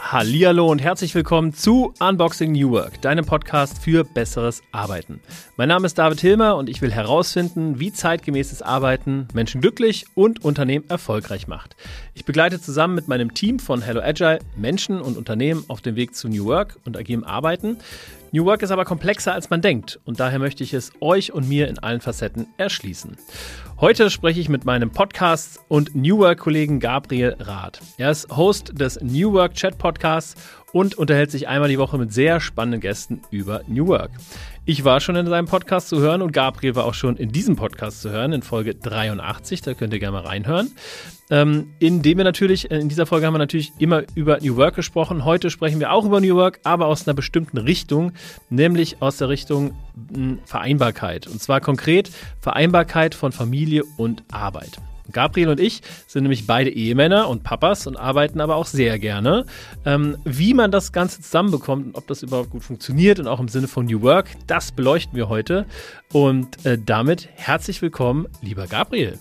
Hallihallo und herzlich willkommen zu Unboxing New Work, deinem Podcast für besseres Arbeiten. Mein Name ist David Hilmer und ich will herausfinden, wie zeitgemäßes Arbeiten Menschen glücklich und Unternehmen erfolgreich macht. Ich begleite zusammen mit meinem Team von Hello Agile Menschen und Unternehmen auf dem Weg zu New Work und agilem Arbeiten. New Work ist aber komplexer als man denkt und daher möchte ich es euch und mir in allen Facetten erschließen. Heute spreche ich mit meinem Podcast und New Work-Kollegen Gabriel Rath. Er ist Host des New Work Chat Podcasts und unterhält sich einmal die Woche mit sehr spannenden Gästen über New Work. Ich war schon in seinem Podcast zu hören und Gabriel war auch schon in diesem Podcast zu hören, in Folge 83. Da könnt ihr gerne mal reinhören. Ähm, in dem wir natürlich, äh, in dieser Folge haben wir natürlich immer über New Work gesprochen. Heute sprechen wir auch über New Work, aber aus einer bestimmten Richtung, nämlich aus der Richtung Vereinbarkeit. Und zwar konkret Vereinbarkeit von Familie und Arbeit. Gabriel und ich sind nämlich beide Ehemänner und Papas und arbeiten aber auch sehr gerne. Ähm, wie man das Ganze zusammenbekommt und ob das überhaupt gut funktioniert und auch im Sinne von New Work, das beleuchten wir heute. Und äh, damit herzlich willkommen, lieber Gabriel.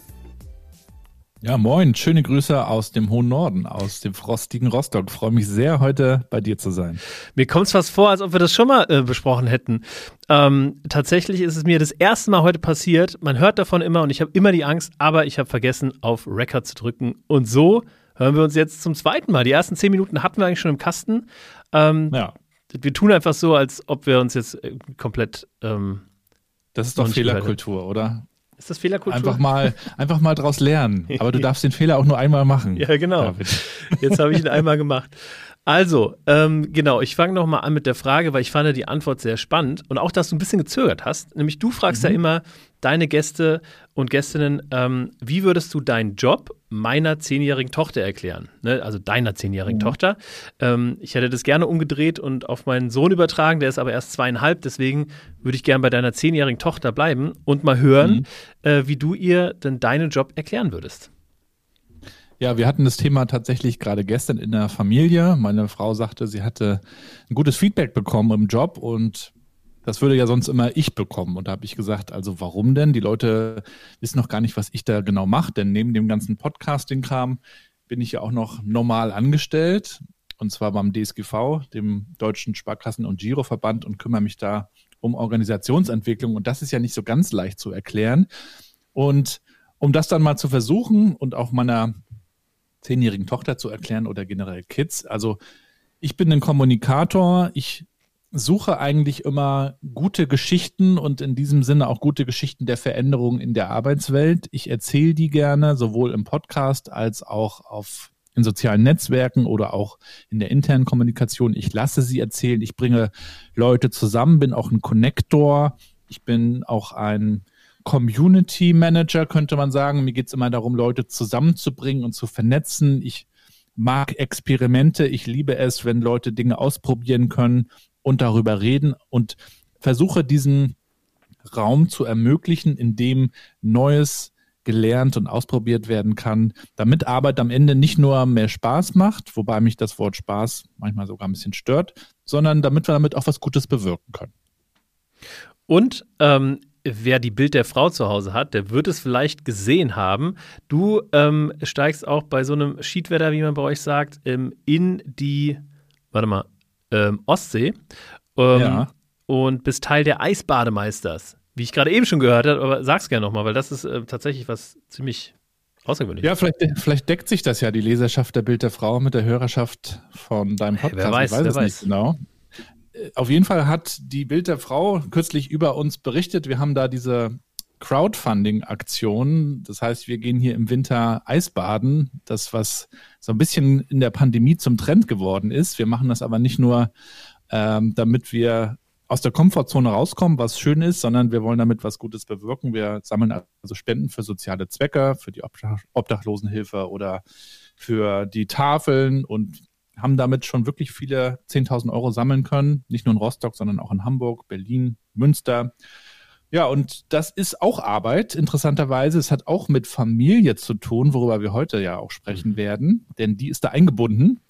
Ja, moin, schöne Grüße aus dem hohen Norden, aus dem frostigen Rostock. Freue mich sehr, heute bei dir zu sein. Mir kommt es fast vor, als ob wir das schon mal äh, besprochen hätten. Ähm, tatsächlich ist es mir das erste Mal heute passiert. Man hört davon immer und ich habe immer die Angst, aber ich habe vergessen, auf Record zu drücken. Und so hören wir uns jetzt zum zweiten Mal. Die ersten zehn Minuten hatten wir eigentlich schon im Kasten. Ähm, ja. Wir tun einfach so, als ob wir uns jetzt äh, komplett. Ähm, das ist doch Fehlerkultur, oder? Ist das Fehlerkultur? Einfach mal, einfach mal draus lernen. Aber du darfst den Fehler auch nur einmal machen. Ja, genau. David. Jetzt habe ich ihn einmal gemacht. Also, ähm, genau, ich fange nochmal an mit der Frage, weil ich fand die Antwort sehr spannend und auch, dass du ein bisschen gezögert hast. Nämlich du fragst mhm. ja immer deine Gäste und Gästinnen, ähm, wie würdest du deinen Job meiner zehnjährigen Tochter erklären? Ne? Also deiner zehnjährigen mhm. Tochter. Ähm, ich hätte das gerne umgedreht und auf meinen Sohn übertragen, der ist aber erst zweieinhalb, deswegen würde ich gerne bei deiner zehnjährigen Tochter bleiben und mal hören, mhm. äh, wie du ihr denn deinen Job erklären würdest. Ja, wir hatten das Thema tatsächlich gerade gestern in der Familie. Meine Frau sagte, sie hatte ein gutes Feedback bekommen im Job und das würde ja sonst immer ich bekommen. Und da habe ich gesagt, also warum denn? Die Leute wissen noch gar nicht, was ich da genau mache, denn neben dem ganzen Podcasting-Kram bin ich ja auch noch normal angestellt. Und zwar beim DSGV, dem Deutschen Sparkassen- und Giroverband, und kümmere mich da um Organisationsentwicklung. Und das ist ja nicht so ganz leicht zu erklären. Und um das dann mal zu versuchen und auch meiner zehnjährigen Tochter zu erklären oder generell Kids. Also ich bin ein Kommunikator. Ich suche eigentlich immer gute Geschichten und in diesem Sinne auch gute Geschichten der Veränderung in der Arbeitswelt. Ich erzähle die gerne, sowohl im Podcast als auch auf in sozialen Netzwerken oder auch in der internen Kommunikation. Ich lasse sie erzählen. Ich bringe Leute zusammen, bin auch ein Connector. Ich bin auch ein Community Manager, könnte man sagen. Mir geht es immer darum, Leute zusammenzubringen und zu vernetzen. Ich mag Experimente. Ich liebe es, wenn Leute Dinge ausprobieren können und darüber reden und versuche diesen Raum zu ermöglichen, in dem Neues gelernt und ausprobiert werden kann, damit Arbeit am Ende nicht nur mehr Spaß macht, wobei mich das Wort Spaß manchmal sogar ein bisschen stört, sondern damit wir damit auch was Gutes bewirken können. Und ähm, wer die Bild der Frau zu Hause hat, der wird es vielleicht gesehen haben. Du ähm, steigst auch bei so einem Schiedwetter, wie man bei euch sagt, ähm, in die, warte mal, ähm, Ostsee ähm, ja. und bist Teil der Eisbademeisters. Wie ich gerade eben schon gehört habe, aber sag's gerne nochmal, weil das ist äh, tatsächlich was ziemlich außergewöhnliches. Ja, vielleicht, vielleicht, deckt sich das ja, die Leserschaft der Bild der Frau mit der Hörerschaft von deinem Podcast. Wer weiß, ich weiß es weiß. nicht genau auf jeden Fall hat die Bild der Frau kürzlich über uns berichtet. Wir haben da diese Crowdfunding-Aktion. Das heißt, wir gehen hier im Winter Eisbaden. Das, was so ein bisschen in der Pandemie zum Trend geworden ist. Wir machen das aber nicht nur, ähm, damit wir aus der Komfortzone rauskommen, was schön ist, sondern wir wollen damit was Gutes bewirken. Wir sammeln also Spenden für soziale Zwecke, für die Obdachlosenhilfe oder für die Tafeln und haben damit schon wirklich viele 10.000 Euro sammeln können. Nicht nur in Rostock, sondern auch in Hamburg, Berlin, Münster. Ja, und das ist auch Arbeit, interessanterweise. Es hat auch mit Familie zu tun, worüber wir heute ja auch sprechen mhm. werden, denn die ist da eingebunden.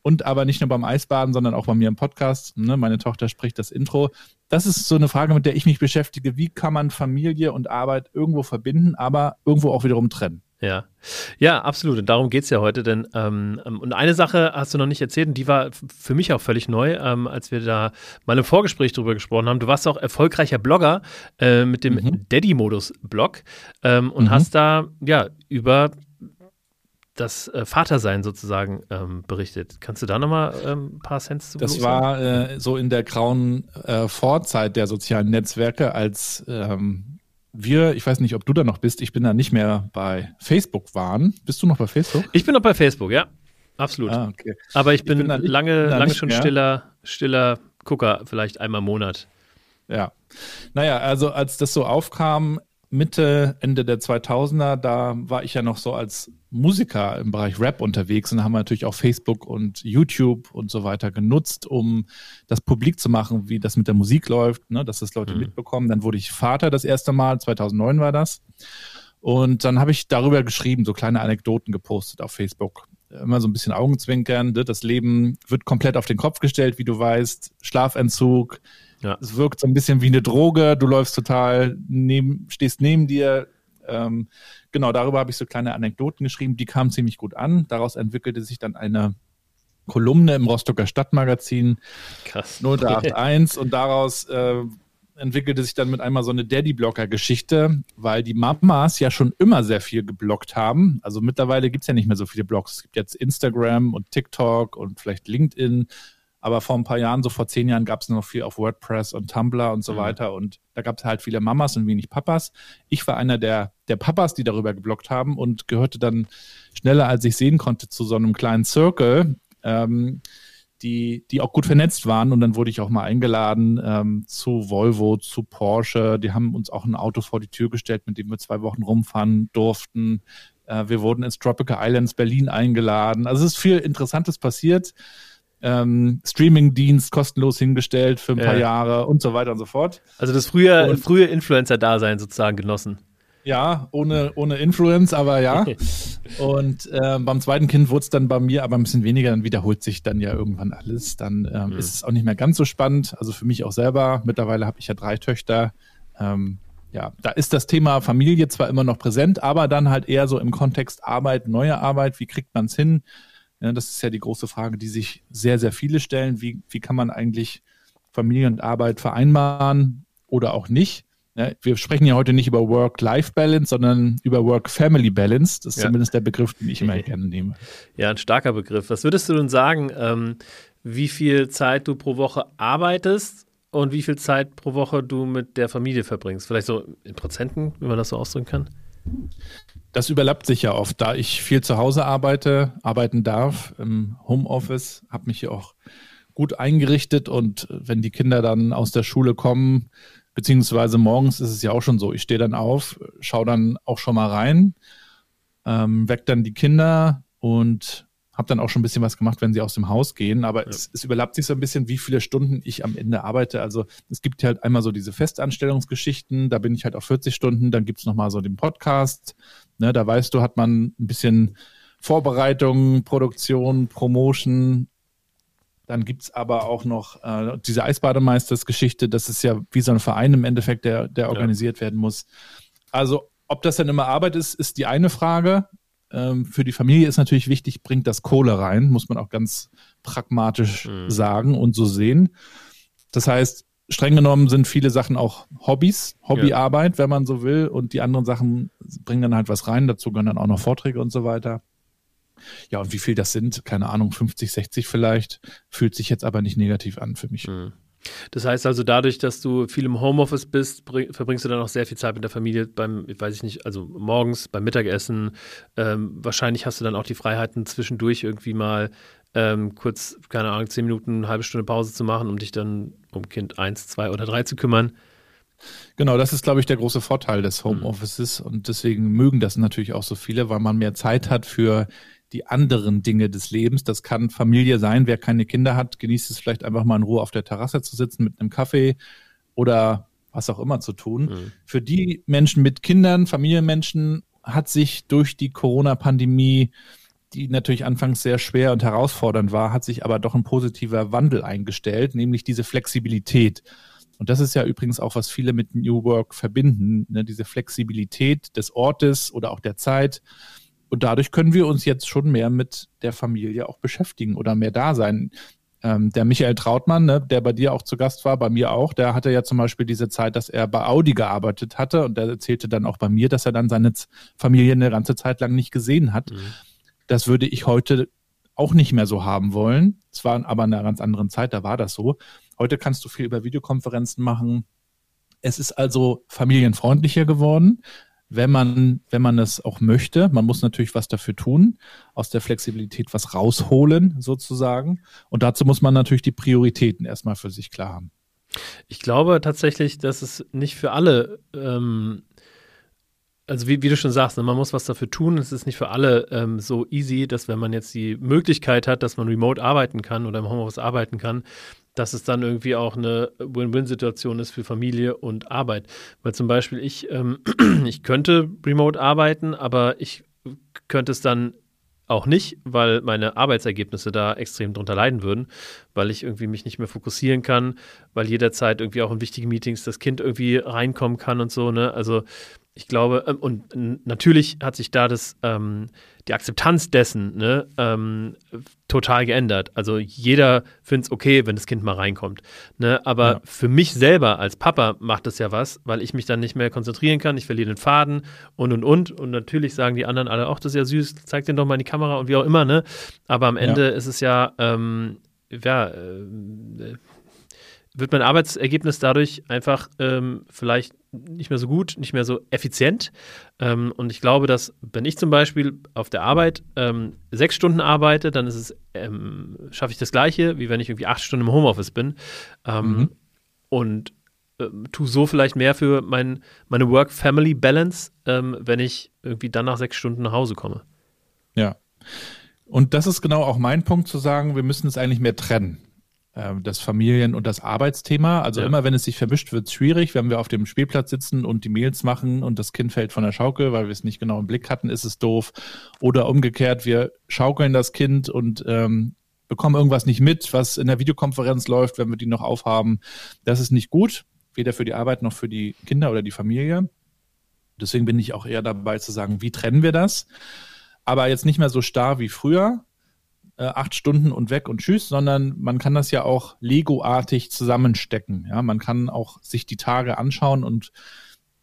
und aber nicht nur beim Eisbaden, sondern auch bei mir im Podcast. Ne? Meine Tochter spricht das Intro. Das ist so eine Frage, mit der ich mich beschäftige. Wie kann man Familie und Arbeit irgendwo verbinden, aber irgendwo auch wiederum trennen? Ja, ja, absolut. Und darum geht es ja heute. Denn ähm, ähm, und eine Sache hast du noch nicht erzählt, und die war für mich auch völlig neu, ähm, als wir da mal im Vorgespräch drüber gesprochen haben. Du warst auch erfolgreicher Blogger äh, mit dem mhm. Daddy-Modus-Blog ähm, und mhm. hast da ja über das äh, Vatersein sozusagen ähm, berichtet. Kannst du da nochmal ähm, ein paar Cents zu Das war äh, so in der grauen äh, Vorzeit der sozialen Netzwerke, als ähm, wir, ich weiß nicht, ob du da noch bist, ich bin da nicht mehr bei Facebook waren. Bist du noch bei Facebook? Ich bin noch bei Facebook, ja. Absolut. Ah, okay. Aber ich bin, ich bin nicht, lange, lange schon mehr. stiller, stiller Gucker, vielleicht einmal im Monat. Ja. Naja, also als das so aufkam, Mitte, Ende der 2000er, da war ich ja noch so als Musiker im Bereich Rap unterwegs und haben natürlich auch Facebook und YouTube und so weiter genutzt, um das publik zu machen, wie das mit der Musik läuft, ne, dass das Leute mhm. mitbekommen. Dann wurde ich Vater das erste Mal, 2009 war das. Und dann habe ich darüber geschrieben, so kleine Anekdoten gepostet auf Facebook. Immer so ein bisschen Augenzwinkern. Ne? Das Leben wird komplett auf den Kopf gestellt, wie du weißt. Schlafentzug, ja. Es wirkt so ein bisschen wie eine Droge. Du läufst total neben, stehst neben dir. Ähm, genau, darüber habe ich so kleine Anekdoten geschrieben. Die kamen ziemlich gut an. Daraus entwickelte sich dann eine Kolumne im Rostocker Stadtmagazin Krass. 081 und daraus äh, entwickelte sich dann mit einmal so eine Daddy-Blocker-Geschichte, weil die Mamas ja schon immer sehr viel geblockt haben. Also mittlerweile gibt es ja nicht mehr so viele Blogs. Es gibt jetzt Instagram und TikTok und vielleicht LinkedIn aber vor ein paar Jahren, so vor zehn Jahren, gab es noch viel auf WordPress und Tumblr und so mhm. weiter. Und da gab es halt viele Mamas und wenig Papas. Ich war einer der, der Papas, die darüber geblockt haben und gehörte dann schneller, als ich sehen konnte, zu so einem kleinen Circle. Ähm, die, die auch gut vernetzt waren. Und dann wurde ich auch mal eingeladen ähm, zu Volvo, zu Porsche. Die haben uns auch ein Auto vor die Tür gestellt, mit dem wir zwei Wochen rumfahren durften. Äh, wir wurden ins Tropical Islands Berlin eingeladen. Also es ist viel Interessantes passiert ähm, Streaming-Dienst kostenlos hingestellt für ein ja. paar Jahre und so weiter und so fort. Also das frühe, und, frühe Influencer-Dasein sozusagen genossen. Ja, ohne, ohne Influence, aber ja. und äh, beim zweiten Kind wurde es dann bei mir aber ein bisschen weniger, dann wiederholt sich dann ja irgendwann alles. Dann ähm, mhm. ist es auch nicht mehr ganz so spannend. Also für mich auch selber. Mittlerweile habe ich ja drei Töchter. Ähm, ja, da ist das Thema Familie zwar immer noch präsent, aber dann halt eher so im Kontext Arbeit, neue Arbeit, wie kriegt man es hin? Ja, das ist ja die große Frage, die sich sehr, sehr viele stellen. Wie, wie kann man eigentlich Familie und Arbeit vereinbaren oder auch nicht? Ja, wir sprechen ja heute nicht über Work-Life-Balance, sondern über Work-Family-Balance. Das ist ja. zumindest der Begriff, den ich immer gerne nehme. Ja, ein starker Begriff. Was würdest du nun sagen, ähm, wie viel Zeit du pro Woche arbeitest und wie viel Zeit pro Woche du mit der Familie verbringst? Vielleicht so in Prozenten, wie man das so ausdrücken kann? Das überlappt sich ja oft, da ich viel zu Hause arbeite, arbeiten darf im Homeoffice, habe mich hier auch gut eingerichtet und wenn die Kinder dann aus der Schule kommen, beziehungsweise morgens ist es ja auch schon so, ich stehe dann auf, schaue dann auch schon mal rein, ähm, weck dann die Kinder und habe dann auch schon ein bisschen was gemacht, wenn sie aus dem Haus gehen, aber ja. es, es, überlappt sich so ein bisschen, wie viele Stunden ich am Ende arbeite. Also es gibt halt einmal so diese Festanstellungsgeschichten, da bin ich halt auf 40 Stunden, dann gibt's es nochmal so den Podcast, ne, da weißt du, hat man ein bisschen Vorbereitung, Produktion, Promotion, dann gibt's aber auch noch äh, diese Eisbademeisters-Geschichte, das ist ja wie so ein Verein im Endeffekt, der, der organisiert ja. werden muss. Also ob das dann immer Arbeit ist, ist die eine Frage. Ähm, für die Familie ist natürlich wichtig, bringt das Kohle rein, muss man auch ganz pragmatisch mhm. sagen und so sehen. Das heißt, streng genommen sind viele Sachen auch Hobbys, Hobbyarbeit, ja. wenn man so will, und die anderen Sachen bringen dann halt was rein. Dazu gehören dann auch noch Vorträge und so weiter. Ja, und wie viel das sind, keine Ahnung, 50, 60 vielleicht, fühlt sich jetzt aber nicht negativ an für mich. Mhm. Das heißt also, dadurch, dass du viel im Homeoffice bist, verbringst du dann auch sehr viel Zeit mit der Familie beim, weiß ich nicht, also morgens beim Mittagessen. Ähm, wahrscheinlich hast du dann auch die Freiheiten zwischendurch irgendwie mal ähm, kurz, keine Ahnung, zehn Minuten, eine halbe Stunde Pause zu machen, um dich dann um Kind eins, zwei oder drei zu kümmern. Genau, das ist, glaube ich, der große Vorteil des Homeoffices mhm. und deswegen mögen das natürlich auch so viele, weil man mehr Zeit hat für die anderen Dinge des Lebens. Das kann Familie sein. Wer keine Kinder hat, genießt es vielleicht einfach mal in Ruhe auf der Terrasse zu sitzen mit einem Kaffee oder was auch immer zu tun. Mhm. Für die Menschen mit Kindern, Familienmenschen, hat sich durch die Corona-Pandemie die natürlich anfangs sehr schwer und herausfordernd war, hat sich aber doch ein positiver Wandel eingestellt, nämlich diese Flexibilität. Und das ist ja übrigens auch, was viele mit New Work verbinden, ne? diese Flexibilität des Ortes oder auch der Zeit. Und dadurch können wir uns jetzt schon mehr mit der Familie auch beschäftigen oder mehr da sein. Ähm, der Michael Trautmann, ne, der bei dir auch zu Gast war, bei mir auch, der hatte ja zum Beispiel diese Zeit, dass er bei Audi gearbeitet hatte und der erzählte dann auch bei mir, dass er dann seine Familie eine ganze Zeit lang nicht gesehen hat. Mhm. Das würde ich heute auch nicht mehr so haben wollen. Es war aber in einer ganz anderen Zeit, da war das so. Heute kannst du viel über Videokonferenzen machen. Es ist also familienfreundlicher geworden, wenn man, wenn man es auch möchte. Man muss natürlich was dafür tun, aus der Flexibilität was rausholen, sozusagen. Und dazu muss man natürlich die Prioritäten erstmal für sich klar haben. Ich glaube tatsächlich, dass es nicht für alle ähm, also wie, wie, du schon sagst, ne, man muss was dafür tun. Es ist nicht für alle ähm, so easy, dass wenn man jetzt die Möglichkeit hat, dass man remote arbeiten kann oder im Homeoffice arbeiten kann, dass es dann irgendwie auch eine Win-Win-Situation ist für Familie und Arbeit. Weil zum Beispiel ich, ähm, ich könnte remote arbeiten, aber ich könnte es dann auch nicht, weil meine Arbeitsergebnisse da extrem drunter leiden würden, weil ich irgendwie mich nicht mehr fokussieren kann, weil jederzeit irgendwie auch in wichtigen Meetings das Kind irgendwie reinkommen kann und so, ne? Also ich glaube, ähm, und natürlich hat sich da das, ähm, die Akzeptanz dessen ne, ähm, total geändert. Also jeder findet es okay, wenn das Kind mal reinkommt. Ne? Aber ja. für mich selber als Papa macht es ja was, weil ich mich dann nicht mehr konzentrieren kann, ich verliere den Faden und und und. Und natürlich sagen die anderen alle, ach, das ist ja süß, zeig den doch mal in die Kamera und wie auch immer, ne? Aber am Ende ja. ist es ja, ähm, ja, äh, wird mein Arbeitsergebnis dadurch einfach ähm, vielleicht nicht mehr so gut, nicht mehr so effizient. Ähm, und ich glaube, dass wenn ich zum Beispiel auf der Arbeit ähm, sechs Stunden arbeite, dann ist es, ähm, schaffe ich das Gleiche, wie wenn ich irgendwie acht Stunden im Homeoffice bin. Ähm, mhm. Und äh, tue so vielleicht mehr für mein, meine Work-Family-Balance, ähm, wenn ich irgendwie dann nach sechs Stunden nach Hause komme. Ja. Und das ist genau auch mein Punkt zu sagen, wir müssen es eigentlich mehr trennen. Ähm, das Familien- und das Arbeitsthema. Also ja. immer, wenn es sich vermischt, wird es schwierig. Wenn wir auf dem Spielplatz sitzen und die Mails machen und das Kind fällt von der Schaukel, weil wir es nicht genau im Blick hatten, ist es doof. Oder umgekehrt, wir schaukeln das Kind und ähm, bekommen irgendwas nicht mit, was in der Videokonferenz läuft, wenn wir die noch aufhaben. Das ist nicht gut, weder für die Arbeit noch für die Kinder oder die Familie. Deswegen bin ich auch eher dabei zu sagen, wie trennen wir das? Aber jetzt nicht mehr so starr wie früher, äh, acht Stunden und weg und tschüss, sondern man kann das ja auch Lego-artig zusammenstecken. Ja, man kann auch sich die Tage anschauen und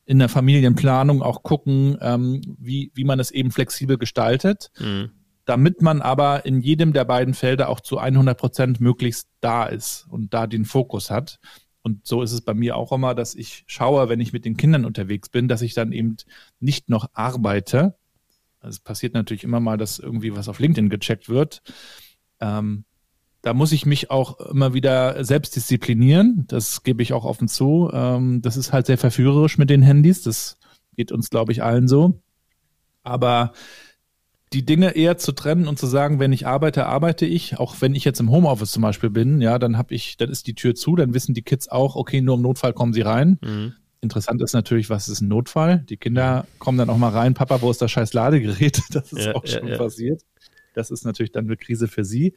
in der Familienplanung auch gucken, ähm, wie, wie man es eben flexibel gestaltet, mhm. damit man aber in jedem der beiden Felder auch zu 100 Prozent möglichst da ist und da den Fokus hat. Und so ist es bei mir auch immer, dass ich schaue, wenn ich mit den Kindern unterwegs bin, dass ich dann eben nicht noch arbeite, es passiert natürlich immer mal, dass irgendwie was auf LinkedIn gecheckt wird. Ähm, da muss ich mich auch immer wieder selbst disziplinieren. Das gebe ich auch offen zu. Ähm, das ist halt sehr verführerisch mit den Handys. Das geht uns, glaube ich, allen so. Aber die Dinge eher zu trennen und zu sagen, wenn ich arbeite, arbeite ich. Auch wenn ich jetzt im Homeoffice zum Beispiel bin, ja, dann habe ich, dann ist die Tür zu, dann wissen die Kids auch, okay, nur im Notfall kommen sie rein. Mhm. Interessant ist natürlich, was ist ein Notfall? Die Kinder kommen dann auch mal rein, Papa, wo ist das scheiß Ladegerät? Das ist ja, auch schon ja, passiert. Das ist natürlich dann eine Krise für sie.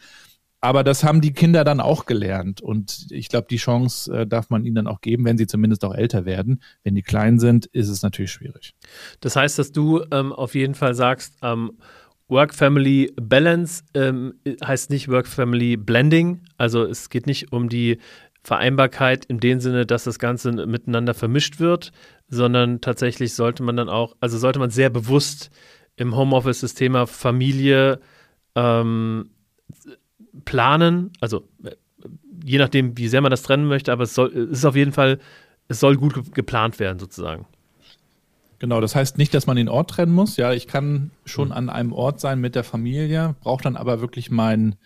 Aber das haben die Kinder dann auch gelernt. Und ich glaube, die Chance äh, darf man ihnen dann auch geben, wenn sie zumindest auch älter werden. Wenn die klein sind, ist es natürlich schwierig. Das heißt, dass du ähm, auf jeden Fall sagst, ähm, Work-Family-Balance ähm, heißt nicht Work-Family-Blending. Also es geht nicht um die Vereinbarkeit in dem Sinne, dass das Ganze miteinander vermischt wird, sondern tatsächlich sollte man dann auch, also sollte man sehr bewusst im Homeoffice das Thema Familie ähm, planen, also äh, je nachdem, wie sehr man das trennen möchte, aber es, soll, es ist auf jeden Fall, es soll gut geplant werden sozusagen. Genau, das heißt nicht, dass man den Ort trennen muss. Ja, ich kann schon mhm. an einem Ort sein mit der Familie, brauche dann aber wirklich meinen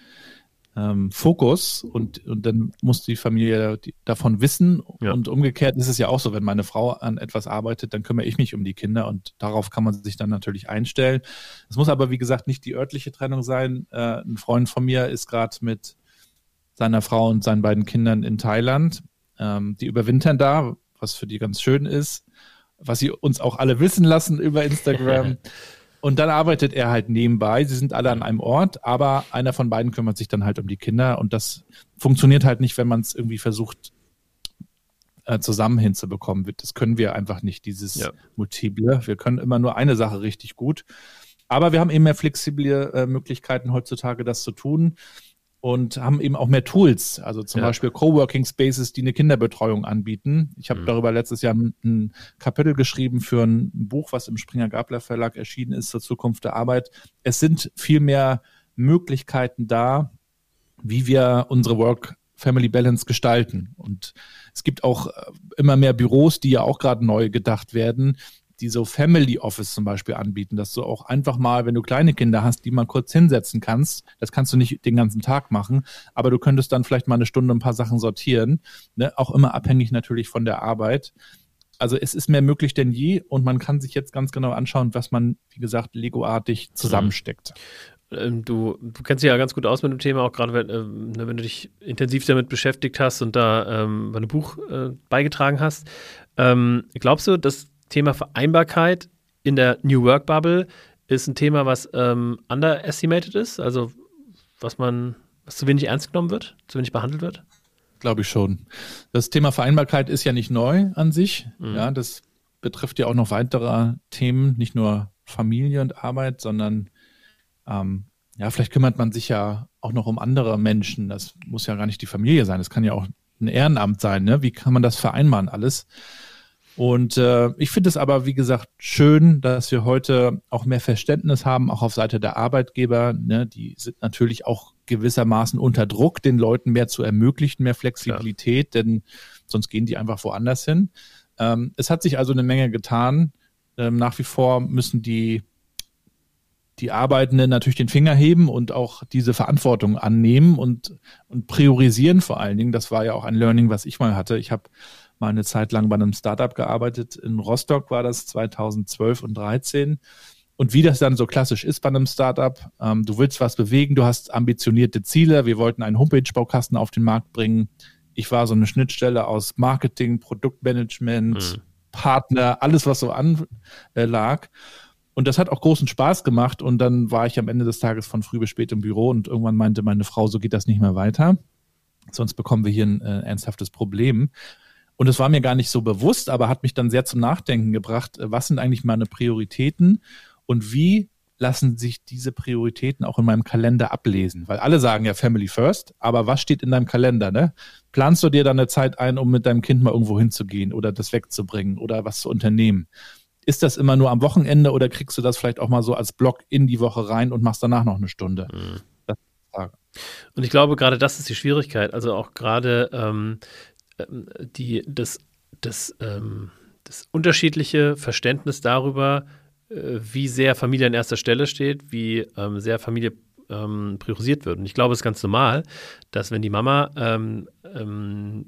ähm, Fokus und, und dann muss die Familie davon wissen. Ja. Und umgekehrt ist es ja auch so, wenn meine Frau an etwas arbeitet, dann kümmere ich mich um die Kinder und darauf kann man sich dann natürlich einstellen. Es muss aber, wie gesagt, nicht die örtliche Trennung sein. Äh, ein Freund von mir ist gerade mit seiner Frau und seinen beiden Kindern in Thailand. Ähm, die überwintern da, was für die ganz schön ist, was sie uns auch alle wissen lassen über Instagram. Und dann arbeitet er halt nebenbei. Sie sind alle an einem Ort, aber einer von beiden kümmert sich dann halt um die Kinder. Und das funktioniert halt nicht, wenn man es irgendwie versucht, äh, zusammen hinzubekommen. Das können wir einfach nicht, dieses ja. Multiple. Wir können immer nur eine Sache richtig gut. Aber wir haben eben mehr flexible äh, Möglichkeiten heutzutage, das zu tun und haben eben auch mehr Tools, also zum ja. Beispiel Coworking Spaces, die eine Kinderbetreuung anbieten. Ich habe mhm. darüber letztes Jahr ein, ein, Kapitel geschrieben für ein Buch, was im Springer Gabler Verlag erschienen ist zur Zukunft der Arbeit. Es sind viel mehr Möglichkeiten da, wie wir unsere Work Family Balance gestalten. Und es gibt auch äh, immer mehr Büros, die ja auch gerade neu gedacht werden, die so Family Office zum Beispiel anbieten, dass du auch einfach mal, wenn du kleine Kinder hast, die mal kurz hinsetzen kannst. Das kannst du nicht den ganzen Tag machen, aber du könntest dann vielleicht mal eine Stunde ein paar Sachen sortieren. Ne? Auch immer abhängig natürlich von der Arbeit. Also es ist mehr möglich denn je und man kann sich jetzt ganz genau anschauen, was man, wie gesagt, Lego-artig zusammensteckt. Ähm, du, du kennst dich ja ganz gut aus mit dem Thema, auch gerade wenn, äh, wenn du dich intensiv damit beschäftigt hast und da ähm, einem Buch äh, beigetragen hast. Ähm, glaubst du, dass Thema Vereinbarkeit in der New Work Bubble ist ein Thema, was ähm, underestimated ist, also was man, was zu wenig ernst genommen wird, zu wenig behandelt wird? Glaube ich schon. Das Thema Vereinbarkeit ist ja nicht neu an sich. Mhm. Ja, das betrifft ja auch noch weitere Themen, nicht nur Familie und Arbeit, sondern ähm, ja, vielleicht kümmert man sich ja auch noch um andere Menschen. Das muss ja gar nicht die Familie sein. Das kann ja auch ein Ehrenamt sein. Ne? Wie kann man das vereinbaren alles? Und äh, ich finde es aber, wie gesagt, schön, dass wir heute auch mehr Verständnis haben, auch auf Seite der Arbeitgeber. Ne? Die sind natürlich auch gewissermaßen unter Druck, den Leuten mehr zu ermöglichen, mehr Flexibilität, ja. denn sonst gehen die einfach woanders hin. Ähm, es hat sich also eine Menge getan. Ähm, nach wie vor müssen die die Arbeitenden natürlich den Finger heben und auch diese Verantwortung annehmen und, und priorisieren vor allen Dingen. Das war ja auch ein Learning, was ich mal hatte. Ich habe mal eine Zeit lang bei einem Startup gearbeitet. In Rostock war das 2012 und 13. Und wie das dann so klassisch ist bei einem Startup, ähm, du willst was bewegen, du hast ambitionierte Ziele. Wir wollten einen Homepage-Baukasten auf den Markt bringen. Ich war so eine Schnittstelle aus Marketing, Produktmanagement, mhm. Partner, alles, was so anlag. Äh, und das hat auch großen Spaß gemacht. Und dann war ich am Ende des Tages von früh bis spät im Büro und irgendwann meinte meine Frau, so geht das nicht mehr weiter. Sonst bekommen wir hier ein äh, ernsthaftes Problem. Und es war mir gar nicht so bewusst, aber hat mich dann sehr zum Nachdenken gebracht, äh, was sind eigentlich meine Prioritäten und wie lassen sich diese Prioritäten auch in meinem Kalender ablesen? Weil alle sagen ja Family First, aber was steht in deinem Kalender? Ne? Planst du dir dann eine Zeit ein, um mit deinem Kind mal irgendwo hinzugehen oder das wegzubringen oder was zu unternehmen? Ist das immer nur am Wochenende oder kriegst du das vielleicht auch mal so als Block in die Woche rein und machst danach noch eine Stunde? Mhm. Und ich glaube, gerade das ist die Schwierigkeit. Also auch gerade ähm, ähm, die, das, das, ähm, das unterschiedliche Verständnis darüber, äh, wie sehr Familie an erster Stelle steht, wie ähm, sehr Familie ähm, priorisiert wird. Und ich glaube, es ist ganz normal, dass wenn die Mama ähm, ähm,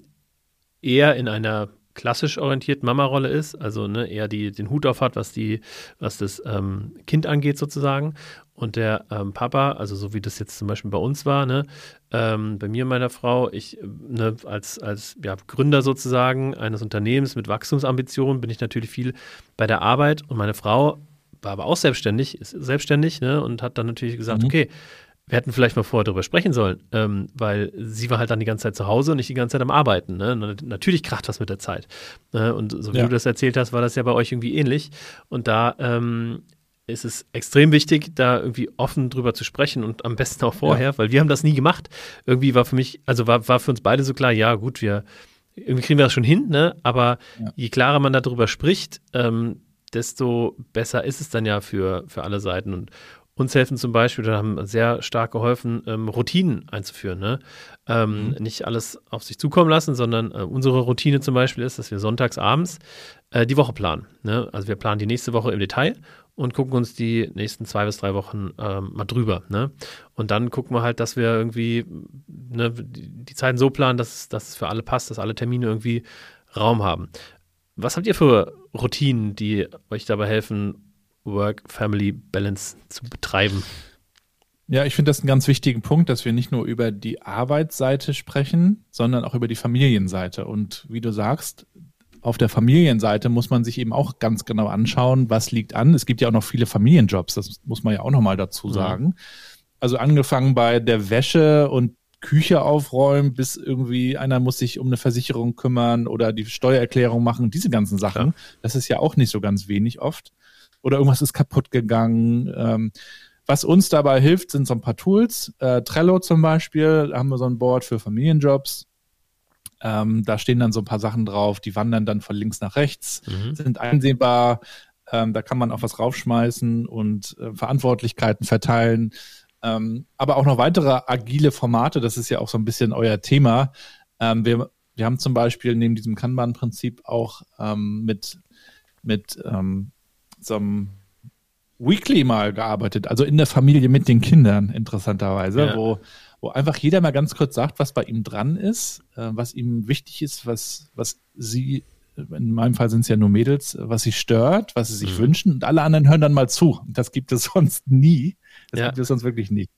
eher in einer klassisch orientierten Mama-Rolle ist, also ne, eher die, den Hut auf hat, was, die, was das ähm, Kind angeht sozusagen. Und der ähm, Papa, also so wie das jetzt zum Beispiel bei uns war, ne, ähm, bei mir und meiner Frau, ich ne, als, als ja, Gründer sozusagen eines Unternehmens mit Wachstumsambitionen bin ich natürlich viel bei der Arbeit und meine Frau war aber auch selbstständig, ist selbstständig ne, und hat dann natürlich gesagt, mhm. okay, wir hätten vielleicht mal vorher darüber sprechen sollen, ähm, weil sie war halt dann die ganze Zeit zu Hause und nicht die ganze Zeit am Arbeiten. Ne? Natürlich kracht das mit der Zeit. Ne? Und so wie ja. du das erzählt hast, war das ja bei euch irgendwie ähnlich. Und da ähm, ist es extrem wichtig, da irgendwie offen drüber zu sprechen und am besten auch vorher, ja. weil wir haben das nie gemacht. Irgendwie war für mich, also war, war für uns beide so klar, ja gut, wir irgendwie kriegen wir das schon hin, ne? Aber ja. je klarer man darüber spricht, ähm, desto besser ist es dann ja für, für alle Seiten. Und, uns helfen zum Beispiel, da haben sehr stark geholfen, ähm, Routinen einzuführen. Ne? Ähm, mhm. Nicht alles auf sich zukommen lassen, sondern äh, unsere Routine zum Beispiel ist, dass wir sonntags abends äh, die Woche planen. Ne? Also wir planen die nächste Woche im Detail und gucken uns die nächsten zwei bis drei Wochen ähm, mal drüber. Ne? Und dann gucken wir halt, dass wir irgendwie ne, die, Zeiten so planen, dass, dass es für alle passt, dass alle Termine irgendwie Raum haben. Was habt ihr für Routinen, die euch dabei helfen, Work-Family-Balance zu betreiben. Ja, ich finde das einen ganz wichtigen Punkt, dass wir nicht nur über die Arbeitsseite sprechen, sondern auch über die Familienseite. Und wie du sagst, auf der Familienseite muss man sich eben auch ganz genau anschauen, was liegt an. Es gibt ja auch noch viele Familienjobs, das muss man ja auch nochmal dazu sagen. Mhm. Also angefangen bei der Wäsche und Küche aufräumen, bis irgendwie einer muss sich um eine Versicherung kümmern oder die Steuererklärung machen, diese ganzen Sachen. Ja. Das ist ja auch nicht so ganz wenig oft. Oder irgendwas ist kaputt gegangen. Ähm, was uns dabei hilft, sind so ein paar Tools. Äh, Trello zum Beispiel, da haben wir so ein Board für Familienjobs. Ähm, da stehen dann so ein paar Sachen drauf, die wandern dann von links nach rechts, mhm. sind einsehbar. Ähm, da kann man auch was raufschmeißen und äh, Verantwortlichkeiten verteilen. Ähm, aber auch noch weitere agile Formate, das ist ja auch so ein bisschen euer Thema. Ähm, wir, wir haben zum Beispiel neben diesem Kanban-Prinzip auch ähm, mit, mit ähm, so einem Weekly mal gearbeitet, also in der Familie mit den Kindern, interessanterweise, ja. wo, wo einfach jeder mal ganz kurz sagt, was bei ihm dran ist, äh, was ihm wichtig ist, was, was sie, in meinem Fall sind es ja nur Mädels, was sie stört, was sie sich mhm. wünschen und alle anderen hören dann mal zu. Das gibt es sonst nie. Das ja. gibt es sonst wirklich nie.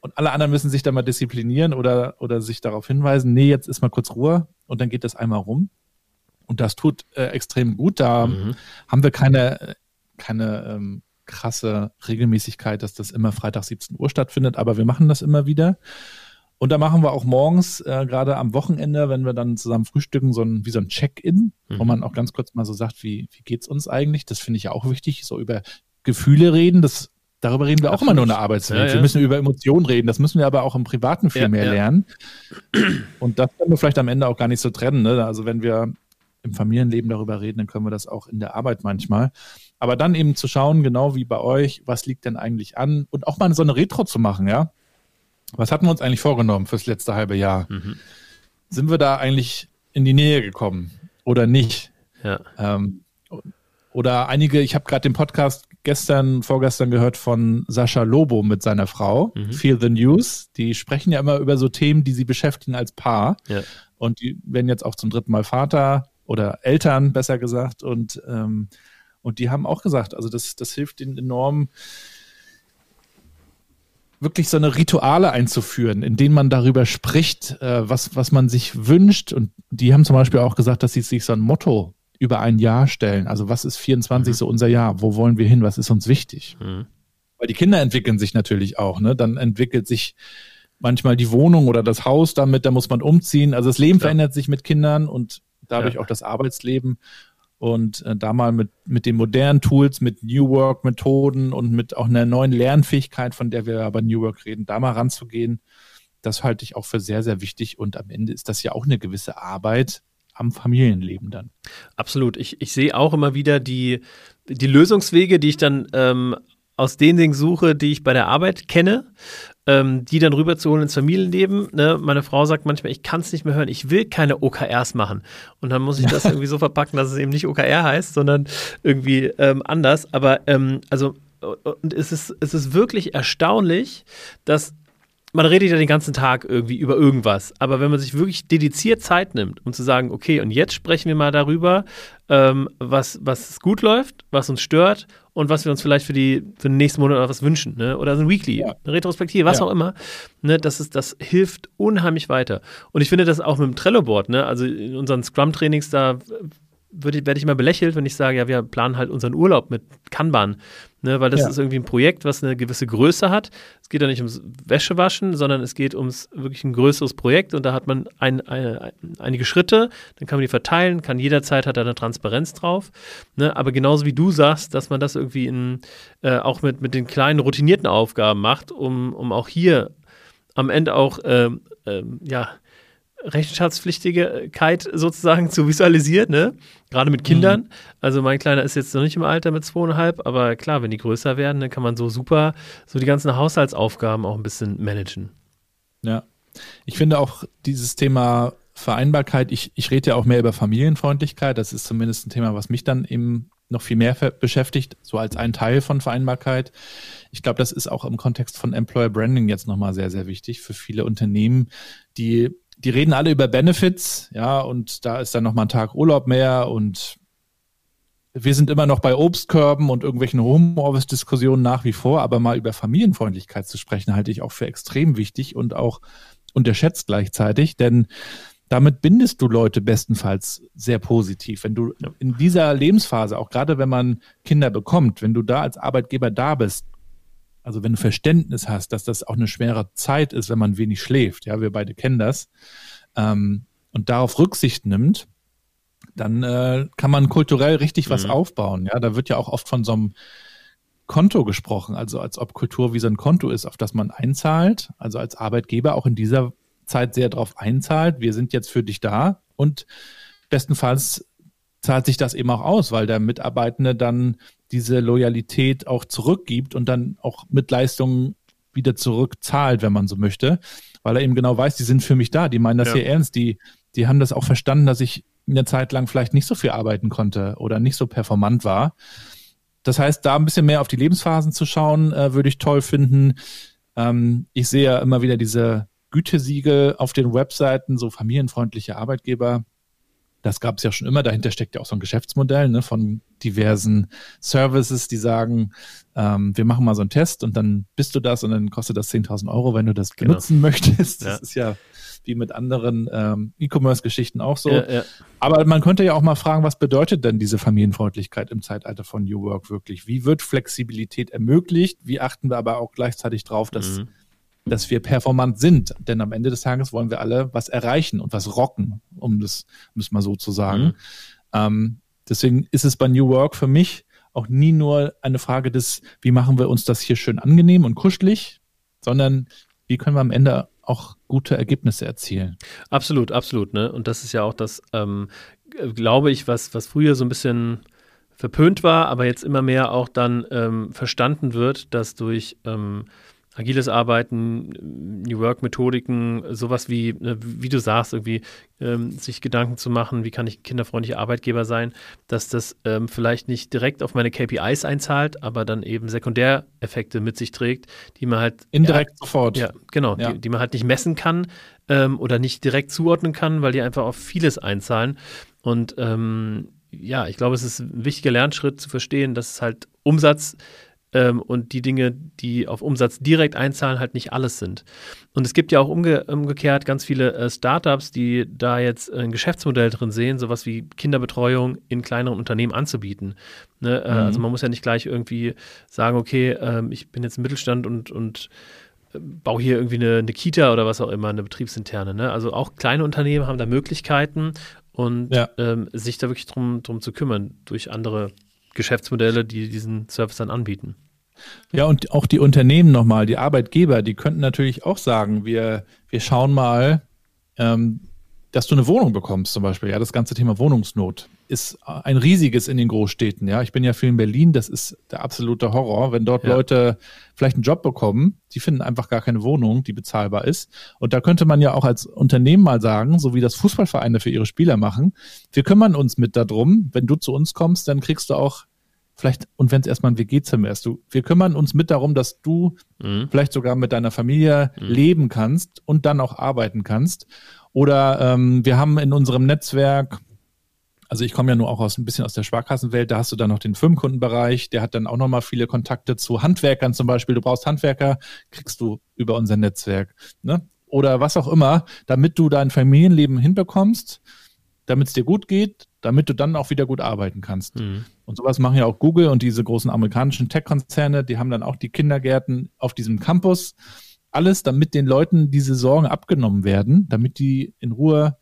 Und alle anderen müssen sich dann mal disziplinieren oder, oder sich darauf hinweisen, nee, jetzt ist mal kurz Ruhe und dann geht das einmal rum. Und das tut äh, extrem gut. Da mhm. haben wir keine, keine ähm, krasse Regelmäßigkeit, dass das immer Freitag 17 Uhr stattfindet, aber wir machen das immer wieder. Und da machen wir auch morgens, äh, gerade am Wochenende, wenn wir dann zusammen frühstücken, so ein, wie so ein Check-in, mhm. wo man auch ganz kurz mal so sagt, wie, wie geht's uns eigentlich? Das finde ich ja auch wichtig, so über Gefühle reden. Das, darüber reden wir auch immer nur in der Arbeitswelt. Ja, ja. Wir müssen über Emotionen reden. Das müssen wir aber auch im Privaten viel ja, mehr lernen. Und das können wir vielleicht am Ende auch gar nicht so trennen. Ne? Also wenn wir im Familienleben darüber reden, dann können wir das auch in der Arbeit manchmal. Aber dann eben zu schauen, genau wie bei euch, was liegt denn eigentlich an und auch mal so eine Retro zu machen, ja. Was hatten wir uns eigentlich vorgenommen fürs letzte halbe Jahr? Mhm. Sind wir da eigentlich in die Nähe gekommen oder nicht? Ja. Ähm, oder einige, ich habe gerade den Podcast gestern, vorgestern gehört von Sascha Lobo mit seiner Frau, mhm. Feel the News. Die sprechen ja immer über so Themen, die sie beschäftigen als Paar. Ja. Und die werden jetzt auch zum dritten Mal Vater oder Eltern, besser gesagt. Und ähm, und die haben auch gesagt, also das, das hilft ihnen enorm, wirklich so eine Rituale einzuführen, in denen man darüber spricht, äh, was, was man sich wünscht. Und die haben zum Beispiel auch gesagt, dass sie sich so ein Motto über ein Jahr stellen. Also was ist 24 mhm. so unser Jahr? Wo wollen wir hin? Was ist uns wichtig? Mhm. Weil die Kinder entwickeln sich natürlich auch. Ne? Dann entwickelt sich manchmal die Wohnung oder das Haus damit, da muss man umziehen. Also das Leben ja. verändert sich mit Kindern und dadurch ja. auch das Arbeitsleben und äh, da mal mit, mit den modernen Tools, mit New Work Methoden und mit auch einer neuen Lernfähigkeit, von der wir aber New Work reden, da mal ranzugehen, das halte ich auch für sehr, sehr wichtig. Und am Ende ist das ja auch eine gewisse Arbeit am Familienleben dann. Absolut. Ich, ich sehe auch immer wieder die, die Lösungswege, die ich dann ähm, aus den Dingen suche, die ich bei der Arbeit kenne ähm, die dann rüberzuholen ins Familienleben. Ne? Meine Frau sagt manchmal, ich kann es nicht mehr hören, ich will keine OKRs machen. Und dann muss ich das irgendwie so verpacken, dass es eben nicht OKR heißt, sondern irgendwie ähm, anders. Aber ähm, also und es ist, es ist wirklich erstaunlich, dass man redet ja den ganzen Tag irgendwie über irgendwas, aber wenn man sich wirklich dediziert Zeit nimmt, um zu sagen, okay, und jetzt sprechen wir mal darüber, ähm, was, was gut läuft, was uns stört und was wir uns vielleicht für, die, für den nächsten Monat oder was wünschen, ne? oder so ein Weekly, ja. eine Retrospektive, was ja. auch immer, ne? das, ist, das hilft unheimlich weiter. Und ich finde das auch mit dem Trello-Board, ne? also in unseren Scrum-Trainings, da werde ich immer belächelt, wenn ich sage, ja, wir planen halt unseren Urlaub mit Kanban. Ne, weil das ja. ist irgendwie ein Projekt, was eine gewisse Größe hat. Es geht ja nicht ums Wäschewaschen, sondern es geht ums wirklich ein größeres Projekt und da hat man ein, eine, einige Schritte, dann kann man die verteilen, kann jederzeit hat da eine Transparenz drauf. Ne, aber genauso wie du sagst, dass man das irgendwie in, äh, auch mit, mit den kleinen routinierten Aufgaben macht, um, um auch hier am Ende auch äh, äh, ja, Rechenschaftspflichtigkeit sozusagen zu visualisieren, ne? Gerade mit Kindern. Mhm. Also mein Kleiner ist jetzt noch nicht im Alter mit zweieinhalb, aber klar, wenn die größer werden, dann kann man so super so die ganzen Haushaltsaufgaben auch ein bisschen managen. Ja. Ich finde auch dieses Thema Vereinbarkeit, ich, ich rede ja auch mehr über Familienfreundlichkeit. Das ist zumindest ein Thema, was mich dann eben noch viel mehr beschäftigt, so als ein Teil von Vereinbarkeit. Ich glaube, das ist auch im Kontext von Employer Branding jetzt nochmal sehr, sehr wichtig für viele Unternehmen, die die reden alle über Benefits, ja, und da ist dann nochmal ein Tag Urlaub mehr und wir sind immer noch bei Obstkörben und irgendwelchen Homeoffice-Diskussionen nach wie vor, aber mal über Familienfreundlichkeit zu sprechen, halte ich auch für extrem wichtig und auch unterschätzt gleichzeitig, denn damit bindest du Leute bestenfalls sehr positiv. Wenn du in dieser Lebensphase, auch gerade wenn man Kinder bekommt, wenn du da als Arbeitgeber da bist, also wenn du Verständnis hast, dass das auch eine schwere Zeit ist, wenn man wenig schläft, ja, wir beide kennen das, ähm, und darauf Rücksicht nimmt, dann äh, kann man kulturell richtig mhm. was aufbauen. Ja, da wird ja auch oft von so einem Konto gesprochen, also als ob Kultur wie so ein Konto ist, auf das man einzahlt, also als Arbeitgeber auch in dieser Zeit sehr darauf einzahlt, wir sind jetzt für dich da und bestenfalls zahlt sich das eben auch aus, weil der Mitarbeitende dann diese Loyalität auch zurückgibt und dann auch mit Leistungen wieder zurückzahlt, wenn man so möchte, weil er eben genau weiß, die sind für mich da, die meinen das ja. hier ernst, die, die haben das auch verstanden, dass ich eine Zeit lang vielleicht nicht so viel arbeiten konnte oder nicht so performant war. Das heißt, da ein bisschen mehr auf die Lebensphasen zu schauen, äh, würde ich toll finden. Ähm, ich sehe ja immer wieder diese Gütesiegel auf den Webseiten, so familienfreundliche Arbeitgeber. Das gab es ja schon immer. Dahinter steckt ja auch so ein Geschäftsmodell ne, von diversen Services, die sagen, ähm, wir machen mal so einen Test und dann bist du das und dann kostet das 10.000 Euro, wenn du das genau. benutzen möchtest. Das ja. ist ja wie mit anderen ähm, E-Commerce-Geschichten auch so. Ja, ja. Aber man könnte ja auch mal fragen, was bedeutet denn diese Familienfreundlichkeit im Zeitalter von New Work wirklich? Wie wird Flexibilität ermöglicht? Wie achten wir aber auch gleichzeitig drauf, dass, mhm. Dass wir performant sind? Denn am Ende des Tages wollen wir alle was erreichen und was rocken, um das, um das mal so zu sagen. Mhm. Ähm, deswegen ist es bei New Work für mich auch nie nur eine Frage des, wie machen wir uns das hier schön angenehm und kuschelig, sondern wie können wir am Ende auch gute Ergebnisse erzielen. Absolut, absolut. Ne? Und das ist ja auch das, ähm, glaube ich, was, was früher so ein bisschen verpönt war, aber jetzt immer mehr auch dann ähm, verstanden wird, dass durch ähm, agiles Arbeiten, New Work-Methodiken, sowas wie, ne, wie du sagst, irgendwie ähm, sich Gedanken zu machen, wie kann ich kinderfreundlicher Arbeitgeber sein, dass das ähm, vielleicht nicht direkt auf meine KPIs einzahlt, aber dann eben Sekundäreffekte mit sich trägt, die man halt indirekt ja, sofort. Ja, genau, ja. Die, die, man halt nicht messen kann ähm, oder nicht direkt zuordnen kann, weil die einfach auf vieles einzahlen. Und ähm, ja, ich glaube, es ist ein wichtiger Lernschritt zu verstehen, dass es halt Umsatz ähm, und die Dinge, die auf Umsatz direkt einzahlen, halt nicht alles sind. Und es gibt ja auch umge umgekehrt ganz viele äh, Startups, die da jetzt ein Geschäftsmodell drin sehen, sowas wie Kinderbetreuung in kleineren Unternehmen anzubieten. Ne? Äh, mhm. Also man muss ja nicht gleich irgendwie sagen, okay, äh, ich bin jetzt im Mittelstand und, und äh, baue hier irgendwie eine, eine, Kita oder was auch immer, eine betriebsinterne. Ne? Also auch kleine Unternehmen haben da Möglichkeiten und ja. ähm, sich da wirklich drum, drum zu kümmern durch andere Geschäftsmodelle, die diesen Service dann anbieten. Ja, und auch die Unternehmen nochmal, die Arbeitgeber, die könnten natürlich auch sagen, wir, wir schauen mal, ähm, dass du eine Wohnung bekommst zum Beispiel. Ja, das ganze Thema Wohnungsnot ist ein riesiges in den Großstädten. Ja, ich bin ja viel in Berlin. Das ist der absolute Horror, wenn dort ja. Leute vielleicht einen Job bekommen, die finden einfach gar keine Wohnung, die bezahlbar ist. Und da könnte man ja auch als Unternehmen mal sagen, so wie das Fußballvereine für ihre Spieler machen, wir kümmern uns mit darum. Wenn du zu uns kommst, dann kriegst du auch vielleicht, und wenn es erstmal ein WG-Zimmer ist, du, wir kümmern uns mit darum, dass du mhm. vielleicht sogar mit deiner Familie mhm. leben kannst und dann auch arbeiten kannst. Oder ähm, wir haben in unserem Netzwerk, also ich komme ja nur auch aus ein bisschen aus der Sparkassenwelt, da hast du dann noch den Firmenkundenbereich, der hat dann auch nochmal viele Kontakte zu Handwerkern zum Beispiel. Du brauchst Handwerker, kriegst du über unser Netzwerk. Ne? Oder was auch immer, damit du dein Familienleben hinbekommst, damit es dir gut geht, damit du dann auch wieder gut arbeiten kannst. Mhm. Und sowas machen ja auch Google und diese großen amerikanischen Tech-Konzerne, die haben dann auch die Kindergärten auf diesem Campus alles, damit den Leuten diese Sorgen abgenommen werden, damit die in Ruhe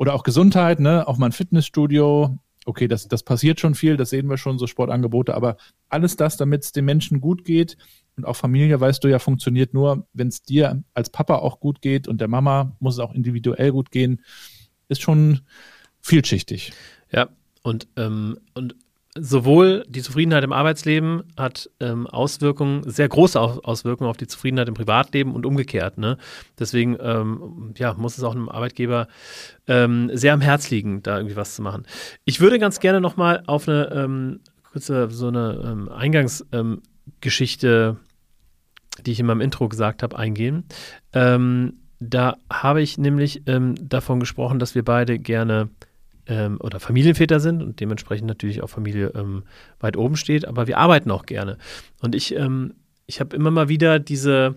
oder auch Gesundheit, ne, auch mal ein Fitnessstudio. Okay, das, das passiert schon viel, das sehen wir schon, so Sportangebote, aber alles das, damit es den Menschen gut geht und auch Familie, weißt du ja, funktioniert nur, wenn es dir als Papa auch gut geht und der Mama muss es auch individuell gut gehen, ist schon vielschichtig. Ja, und, ähm, und sowohl die Zufriedenheit im Arbeitsleben hat ähm, Auswirkungen, sehr große Auswirkungen auf die Zufriedenheit im Privatleben und umgekehrt. Ne? Deswegen ähm, ja, muss es auch einem Arbeitgeber ähm, sehr am Herz liegen, da irgendwie was zu machen. Ich würde ganz gerne nochmal auf eine ähm, kurze so eine ähm, Eingangsgeschichte, die ich in meinem Intro gesagt habe, eingehen. da habe ich nämlich davon gesprochen, dass wir beide gerne ähm, oder Familienväter sind und dementsprechend natürlich auch Familie ähm, weit oben steht, aber wir arbeiten auch gerne. Und ich, ähm, ich habe immer mal wieder diese,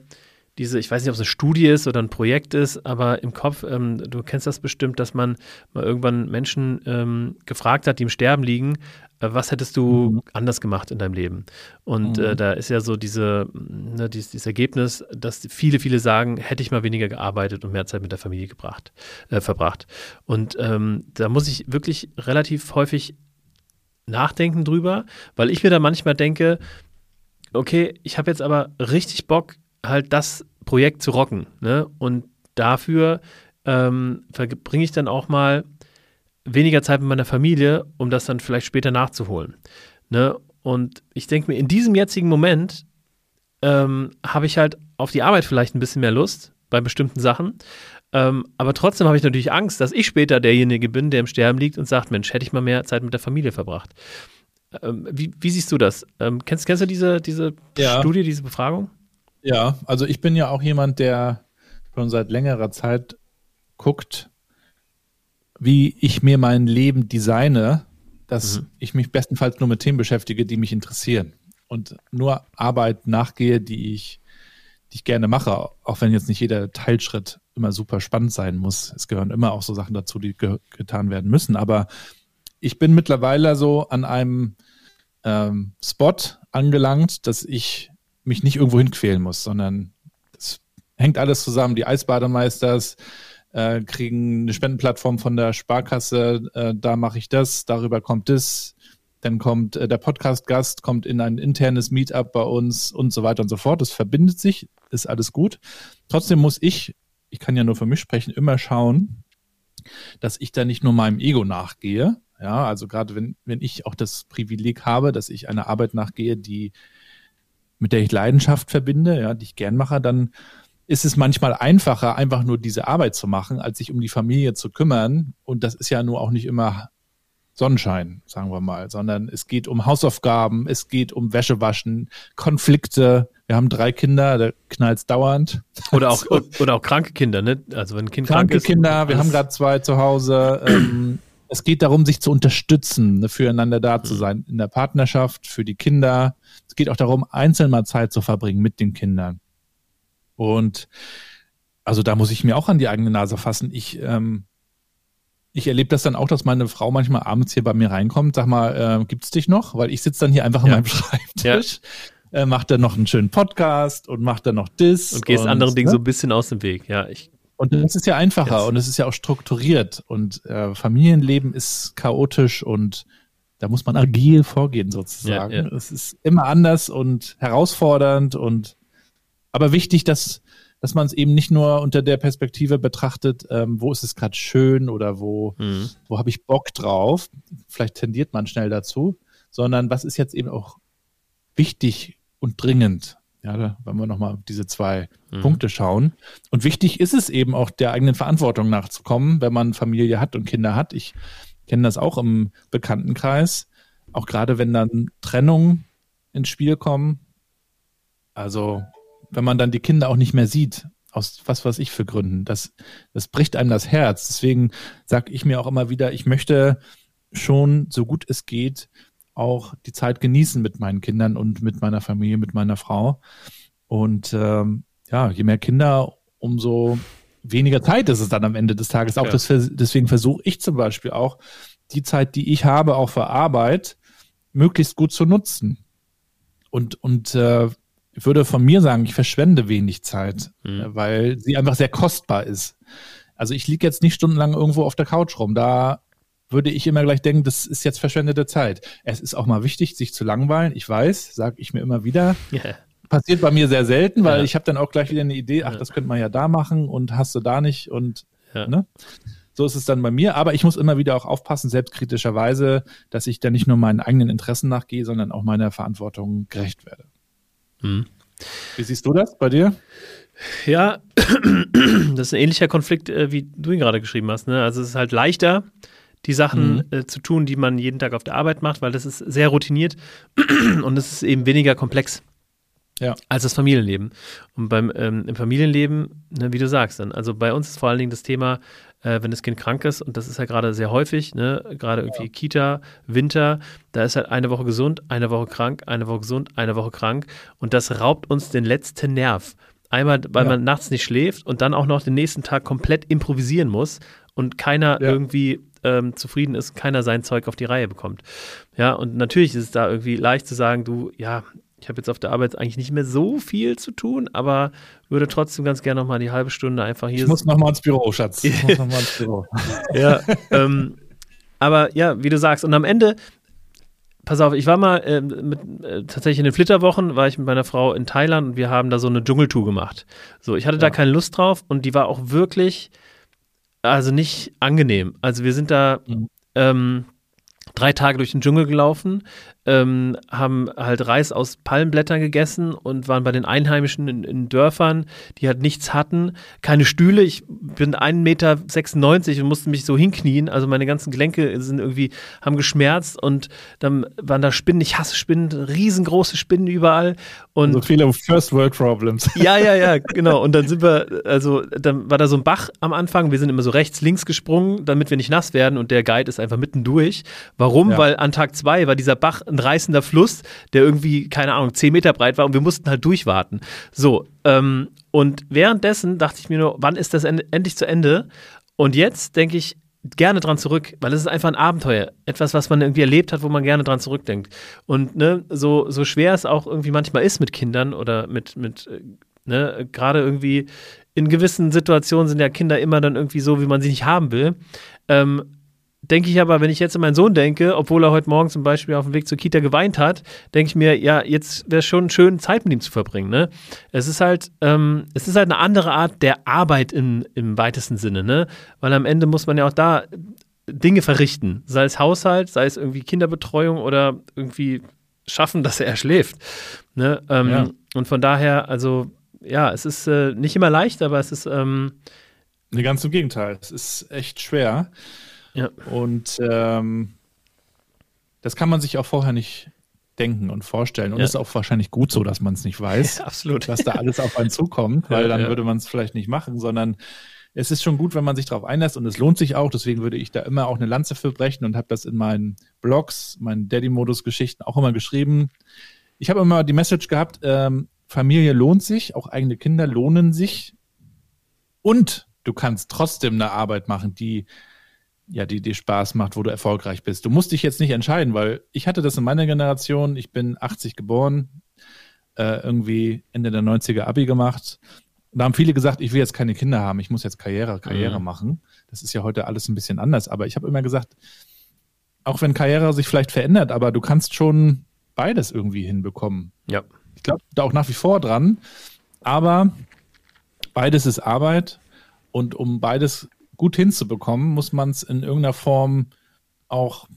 diese, ich weiß nicht, ob es eine Studie ist oder ein Projekt ist, aber im Kopf, ähm, du kennst das bestimmt, dass man mal irgendwann Menschen ähm, gefragt hat, die im Sterben liegen, äh, was hättest du mhm. anders gemacht in deinem Leben? Und äh, mhm. äh, da ist ja so diese, ne, dieses, dieses, Ergebnis, dass viele, viele sagen, hätte ich mal weniger gearbeitet und mehr Zeit mit der Familie gebracht, äh, verbracht. Und ähm, da muss ich wirklich relativ häufig nachdenken drüber, weil ich mir da manchmal denke, okay, ich habe jetzt aber richtig Bock, halt das Projekt zu rocken. Ne? Und dafür ähm, verbringe ich dann auch mal weniger Zeit mit meiner Familie, um das dann vielleicht später nachzuholen. Ne? Und ich denke mir, in diesem jetzigen Moment ähm, habe ich halt auf die Arbeit vielleicht ein bisschen mehr Lust bei bestimmten Sachen. Ähm, aber trotzdem habe ich natürlich Angst, dass ich später derjenige bin, der im Sterben liegt und sagt, Mensch, hätte ich mal mehr Zeit mit der Familie verbracht. Ähm, wie, wie, siehst du das? Ähm, kennst, kennst du diese, diese ja. Studie, diese Befragung? Ja, also ich bin ja auch jemand, der schon seit längerer Zeit guckt, wie ich mir mein Leben designe, dass mhm. ich mich bestenfalls nur mit Themen beschäftige, die mich interessieren und nur Arbeit nachgehe, die ich, die ich gerne mache, auch wenn jetzt nicht jeder Teilschritt immer super spannend sein muss. Es gehören immer auch so Sachen dazu, die ge getan werden müssen. Aber ich bin mittlerweile so an einem ähm, Spot angelangt, dass ich mich nicht irgendwo hinquälen muss, sondern es hängt alles zusammen. Die Eisbademeisters äh, kriegen eine Spendenplattform von der Sparkasse, äh, da mache ich das, darüber kommt das, dann kommt äh, der Podcast-Gast, kommt in ein internes Meetup bei uns und so weiter und so fort. Das verbindet sich, ist alles gut. Trotzdem muss ich, ich kann ja nur für mich sprechen, immer schauen, dass ich da nicht nur meinem Ego nachgehe. Ja, also gerade wenn, wenn ich auch das Privileg habe, dass ich einer Arbeit nachgehe, die mit der ich Leidenschaft verbinde, ja, die ich gern mache, dann ist es manchmal einfacher, einfach nur diese Arbeit zu machen, als sich um die Familie zu kümmern. Und das ist ja nur auch nicht immer Sonnenschein, sagen wir mal, sondern es geht um Hausaufgaben, es geht um Wäschewaschen, Konflikte. Wir haben drei Kinder, da knallt dauernd. Oder auch, oder auch kranke Kinder, ne? Also wenn ein Kind kranke krank ist, Kinder, wir haben gerade zwei zu Hause. Ähm, es geht darum, sich zu unterstützen, ne, füreinander da zu mhm. sein, in der Partnerschaft, für die Kinder. Es geht auch darum, einzeln mal Zeit zu verbringen mit den Kindern. Und also da muss ich mir auch an die eigene Nase fassen. Ich, ähm, ich erlebe das dann auch, dass meine Frau manchmal abends hier bei mir reinkommt, sag mal, äh, gibt's dich noch? Weil ich sitze dann hier einfach ja. an meinem Schreibtisch. Ja. Äh, macht dann noch einen schönen Podcast und macht dann noch das. Und gehst und, anderen Dingen ne? so ein bisschen aus dem Weg, ja. Ich und das ist ja einfacher Jetzt. und es ist ja auch strukturiert und äh, Familienleben ist chaotisch und da muss man agil vorgehen sozusagen. Ja, ja. Es ist immer anders und herausfordernd und aber wichtig, dass dass man es eben nicht nur unter der Perspektive betrachtet, ähm, wo ist es gerade schön oder wo mhm. wo habe ich Bock drauf. Vielleicht tendiert man schnell dazu, sondern was ist jetzt eben auch wichtig und dringend. Ja, da wollen wir nochmal diese zwei mhm. Punkte schauen. Und wichtig ist es eben auch, der eigenen Verantwortung nachzukommen, wenn man Familie hat und Kinder hat. Ich kenne das auch im Bekanntenkreis, auch gerade wenn dann Trennungen ins Spiel kommen. Also, wenn man dann die Kinder auch nicht mehr sieht, aus was weiß ich für Gründen, das, das bricht einem das Herz. Deswegen sage ich mir auch immer wieder, ich möchte schon, so gut es geht, auch die Zeit genießen mit meinen Kindern und mit meiner Familie, mit meiner Frau. Und ähm, ja, je mehr Kinder, umso weniger Zeit ist es dann am Ende des Tages. Auch ja. das, deswegen versuche ich zum Beispiel auch, die Zeit, die ich habe, auch für Arbeit, möglichst gut zu nutzen. Und, und äh, ich würde von mir sagen, ich verschwende wenig Zeit, mhm. weil sie einfach sehr kostbar ist. Also ich liege jetzt nicht stundenlang irgendwo auf der Couch rum. Da würde ich immer gleich denken, das ist jetzt verschwendete Zeit. Es ist auch mal wichtig, sich zu langweilen. Ich weiß, sage ich mir immer wieder. Yeah. Passiert bei mir sehr selten, weil ja. ich habe dann auch gleich wieder eine Idee, ach, das könnte man ja da machen und hast du da nicht und ja. ne? So ist es dann bei mir, aber ich muss immer wieder auch aufpassen, selbstkritischerweise, dass ich da nicht nur meinen eigenen Interessen nachgehe, sondern auch meiner Verantwortung gerecht werde. Hm. Wie siehst du das bei dir? Ja, das ist ein ähnlicher Konflikt, äh, wie du ihn gerade geschrieben hast. Ne? Also es ist halt leichter, die Sachen mhm. äh, zu tun, die man jeden Tag auf der Arbeit macht, weil das ist sehr routiniert und es ist eben weniger komplex. Ja. als das Familienleben. Und beim ähm, im Familienleben, ne, wie du sagst, dann, also bei uns ist vor allen Dingen das Thema, äh, wenn das Kind krank ist, und das ist ja gerade sehr häufig, ne, gerade irgendwie ja. Kita, Winter, da ist halt eine Woche gesund, eine Woche krank, eine Woche gesund, eine Woche krank. Und das raubt uns den letzten Nerv Einmal, weil ja. man nachts nicht schläft und dann auch noch den nächsten Tag komplett improvisieren muss und keiner irgendwie ähm, zufrieden ist, keiner sein Zeug auf die Reihe bekommt. Ja, und natürlich ist es da irgendwie leicht zu sagen, du, ja, ich habe jetzt auf der Arbeit eigentlich nicht mehr so viel zu tun, aber würde trotzdem ganz gerne noch mal die halbe Stunde einfach hier. Ich muss noch mal ins Büro, Schatz. Ich muss noch mal ins Büro. ja, ähm, aber ja, wie du sagst, und am Ende, pass auf, ich war mal äh, mit, äh, tatsächlich in den Flitterwochen, war ich mit meiner Frau in Thailand und wir haben da so eine Dschungeltour gemacht. So, ich hatte ja. da keine Lust drauf und die war auch wirklich, also nicht angenehm. Also wir sind da mhm. ähm, drei Tage durch den Dschungel gelaufen ähm, haben halt Reis aus Palmblättern gegessen und waren bei den Einheimischen in, in, Dörfern, die halt nichts hatten, keine Stühle. Ich bin 1,96 Meter und musste mich so hinknien. Also meine ganzen Gelenke sind irgendwie, haben geschmerzt und dann waren da Spinnen. Ich hasse Spinnen, riesengroße Spinnen überall. Und so viele First World Problems. Ja, ja, ja, genau. Und dann sind wir, also dann war da so ein Bach am Anfang. Wir sind immer so rechts, links gesprungen, damit wir nicht nass werden und der Guide ist einfach mitten durch. Warum? Ja. Weil an Tag zwei war dieser Bach ein reißender Fluss, der irgendwie, keine Ahnung, zehn Meter breit war und wir mussten halt durchwarten. So, ähm, und währenddessen dachte ich mir nur, wann ist das endlich zu Ende? Und jetzt denke ich gerne dran zurück, weil es ist einfach ein Abenteuer. Etwas, was man irgendwie erlebt hat, wo man gerne dran zurückdenkt. Und ne, so, so schwer es auch irgendwie manchmal ist mit Kindern oder mit, mit äh, ne, gerade irgendwie in gewissen Situationen sind ja Kinder immer dann irgendwie so, wie man sie nicht haben will. Ähm, denke ich aber, wenn ich jetzt an meinen Sohn denke, obwohl er heute Morgen zum Beispiel auf dem Weg zur Kita geweint hat, denke ich mir, ja, jetzt wäre es schon schön, Zeit mit ihm zu verbringen. Ne? Es ist halt, ähm, es ist halt eine andere Art der Arbeit im, im weitesten Sinne, ne? Weil am Ende muss man ja auch da Dinge verrichten, sei es Haushalt, sei es irgendwie Kinderbetreuung oder irgendwie schaffen, dass er schläft. Ne? Ähm, ja. Und von daher, also ja, es ist äh, nicht immer leicht, aber es ist ähm, Ne, ganz im Gegenteil. Es ist echt schwer. Ja. Und ähm, das kann man sich auch vorher nicht denken und vorstellen. Und ja. ist auch wahrscheinlich gut so, dass man es nicht weiß, ja, absolut. was da alles auf einen zukommt, weil dann würde man es vielleicht nicht machen, sondern es ist schon gut, wenn man sich darauf einlässt und es lohnt sich auch. Deswegen würde ich da immer auch eine Lanze für brechen und habe das in meinen Blogs, meinen Daddy-Modus-Geschichten auch immer geschrieben. Ich habe immer die Message gehabt, ähm, Familie lohnt sich, auch eigene Kinder lohnen sich und du kannst trotzdem eine Arbeit machen, die ja, die dir Spaß macht, wo du erfolgreich bist. Du musst dich jetzt nicht entscheiden, weil ich hatte das in meiner Generation, ich bin 80 geboren, äh, irgendwie Ende der 90er Abi gemacht. Da haben viele gesagt, ich will jetzt keine Kinder haben, ich muss jetzt Karriere, Karriere mhm. machen. Das ist ja heute alles ein bisschen anders, aber ich habe immer gesagt, auch wenn Karriere sich vielleicht verändert, aber du kannst schon beides irgendwie hinbekommen. Ja. Ich glaube da auch nach wie vor dran, aber beides ist Arbeit und um beides gut hinzubekommen, muss man es in irgendeiner Form auch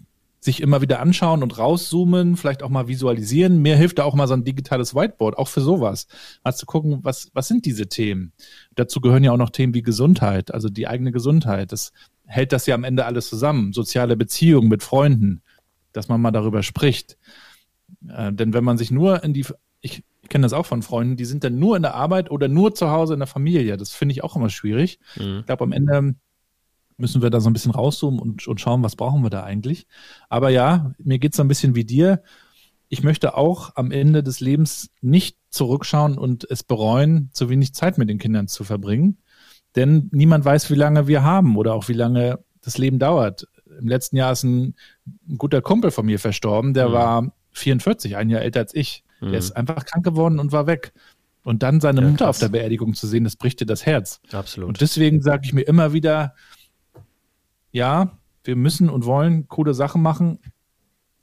sich immer wieder anschauen und rauszoomen, vielleicht auch mal visualisieren. Mir hilft da auch mal so ein digitales Whiteboard, auch für sowas. Mal zu gucken, was, was sind diese Themen? Dazu gehören ja auch noch Themen wie Gesundheit, also die eigene Gesundheit. Das hält das ja am Ende alles zusammen. Soziale Beziehungen mit Freunden, dass man mal darüber spricht. Äh, denn wenn man sich nur in die, ich, ich kenne das auch von Freunden, die sind dann nur in der Arbeit oder nur zu Hause in der Familie. Das finde ich auch immer schwierig. Mhm. Ich glaube, am Ende müssen wir da so ein bisschen rauszoomen und, und schauen, was brauchen wir da eigentlich. Aber ja, mir geht es so ein bisschen wie dir. Ich möchte auch am Ende des Lebens nicht zurückschauen und es bereuen, zu wenig Zeit mit den Kindern zu verbringen. Denn niemand weiß, wie lange wir haben oder auch wie lange das Leben dauert. Im letzten Jahr ist ein, ein guter Kumpel von mir verstorben, der mhm. war 44, ein Jahr älter als ich. Mhm. Der ist einfach krank geworden und war weg. Und dann seine ja, Mutter krass. auf der Beerdigung zu sehen, das bricht dir das Herz. Absolut. Und deswegen sage ich mir immer wieder, ja, wir müssen und wollen coole Sachen machen,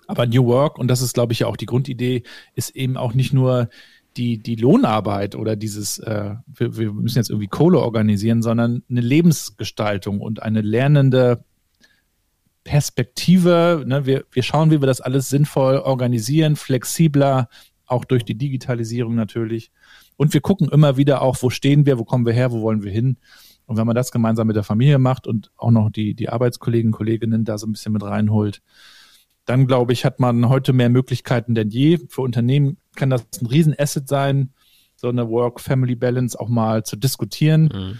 aber New Work, und das ist, glaube ich, ja auch die Grundidee, ist eben auch nicht nur die, die Lohnarbeit oder dieses, äh, wir, wir müssen jetzt irgendwie Kohle organisieren, sondern eine Lebensgestaltung und eine lernende Perspektive. Ne? Wir, wir schauen, wie wir das alles sinnvoll organisieren, flexibler, auch durch die Digitalisierung natürlich. Und wir gucken immer wieder auch, wo stehen wir, wo kommen wir her, wo wollen wir hin. Und wenn man das gemeinsam mit der Familie macht und auch noch die, die Arbeitskollegen, Kolleginnen da so ein bisschen mit reinholt, dann glaube ich, hat man heute mehr Möglichkeiten denn je. Für Unternehmen kann das ein Riesenasset sein, so eine Work-Family-Balance auch mal zu diskutieren. Mhm.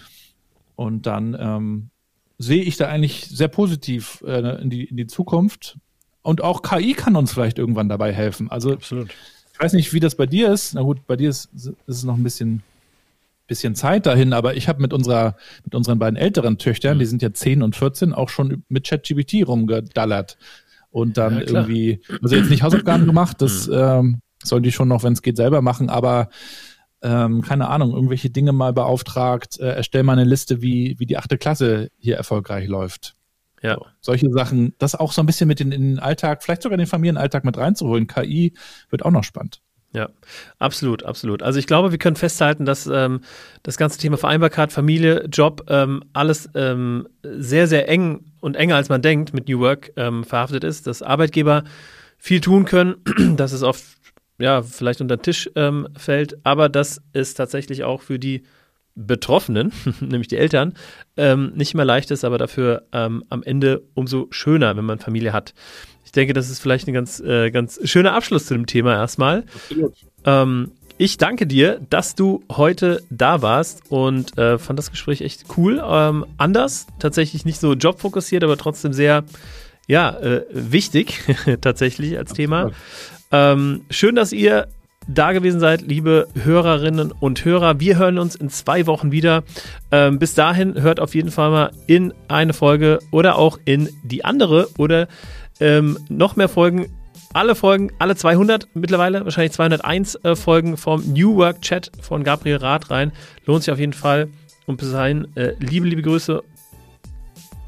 Und dann ähm, sehe ich da eigentlich sehr positiv äh, in, die, in die Zukunft. Und auch KI kann uns vielleicht irgendwann dabei helfen. Also Absolut. ich weiß nicht, wie das bei dir ist. Na gut, bei dir ist, ist es noch ein bisschen bisschen Zeit dahin, aber ich habe mit unserer, mit unseren beiden älteren Töchtern, mhm. die sind ja 10 und 14, auch schon mit ChatGPT rumgedallert. Und dann ja, irgendwie, also jetzt nicht Hausaufgaben gemacht, das mhm. ähm, sollen die schon noch, wenn es geht, selber machen, aber ähm, keine Ahnung, irgendwelche Dinge mal beauftragt, äh, erstell mal eine Liste, wie, wie die achte Klasse hier erfolgreich läuft. Ja. So, solche Sachen, das auch so ein bisschen mit in, in den Alltag, vielleicht sogar in den Familienalltag mit reinzuholen. KI wird auch noch spannend. Ja, absolut, absolut. Also ich glaube, wir können festhalten, dass ähm, das ganze Thema Vereinbarkeit, Familie, Job, ähm, alles ähm, sehr, sehr eng und enger als man denkt mit New Work ähm, verhaftet ist, dass Arbeitgeber viel tun können, dass es oft ja vielleicht unter den Tisch ähm, fällt, aber dass es tatsächlich auch für die Betroffenen, nämlich die Eltern, ähm, nicht mehr leicht ist, aber dafür am Ende umso schöner, wenn man Familie hat denke, das ist vielleicht ein ganz, äh, ganz schöner Abschluss zu dem Thema erstmal. Ähm, ich danke dir, dass du heute da warst und äh, fand das Gespräch echt cool. Ähm, anders, tatsächlich nicht so jobfokussiert, aber trotzdem sehr, ja, äh, wichtig tatsächlich als Thema. Ähm, schön, dass ihr da gewesen seid, liebe Hörerinnen und Hörer. Wir hören uns in zwei Wochen wieder. Ähm, bis dahin hört auf jeden Fall mal in eine Folge oder auch in die andere oder ähm, noch mehr Folgen, alle Folgen, alle 200 mittlerweile, wahrscheinlich 201 äh, Folgen vom New Work Chat von Gabriel Rath rein. Lohnt sich auf jeden Fall. Und bis dahin, äh, liebe, liebe Grüße.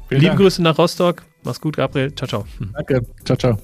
Vielen liebe Dank. Grüße nach Rostock. Mach's gut, Gabriel. Ciao, ciao. Danke. Ciao, ciao.